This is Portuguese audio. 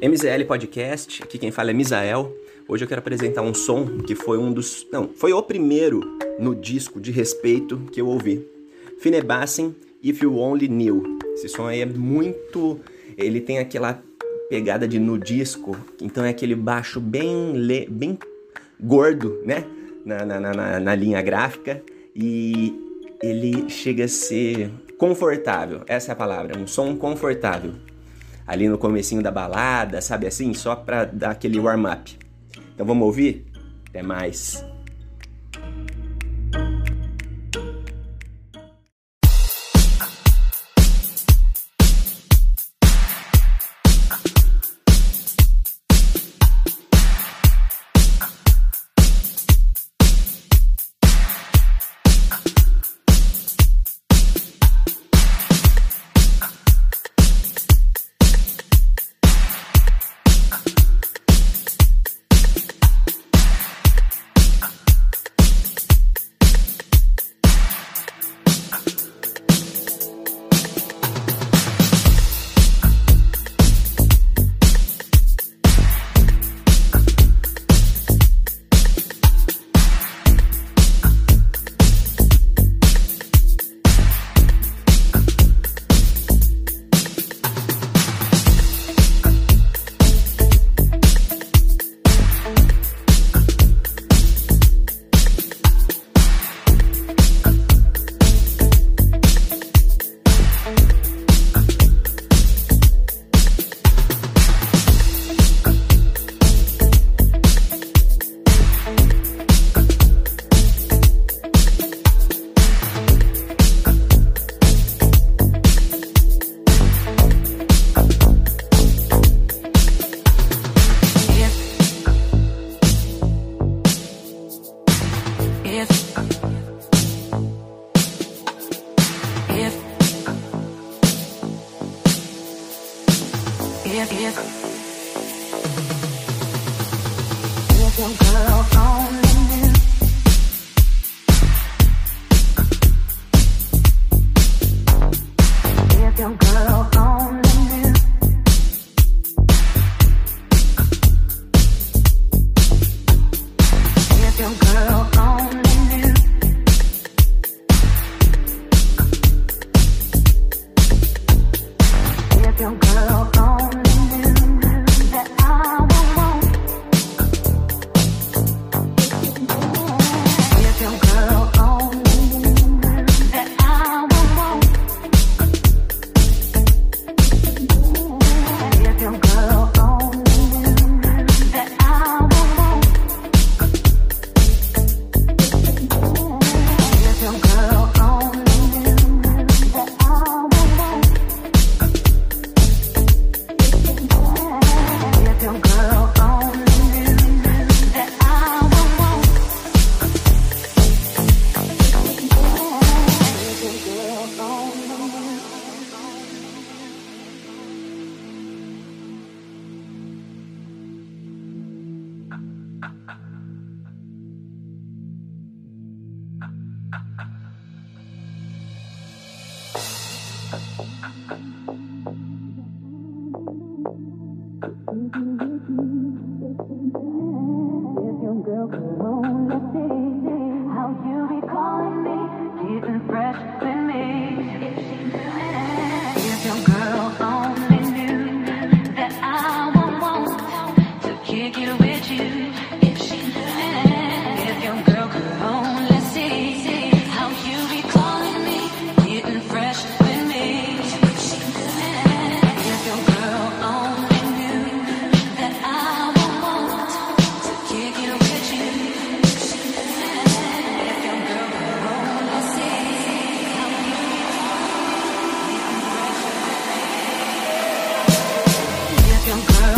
MZL Podcast, aqui quem fala é Misael. Hoje eu quero apresentar um som que foi um dos. Não, foi o primeiro no disco de respeito que eu ouvi. Finebassen If You Only Knew. Esse som aí é muito. Ele tem aquela pegada de no disco, então é aquele baixo bem, le... bem gordo, né? Na, na, na, na linha gráfica. E ele chega a ser confortável essa é a palavra um som confortável ali no comecinho da balada, sabe assim? Só pra dar aquele warm-up. Então vamos ouvir? Até mais! yeah, yeah. girl, fresh. I'm glad.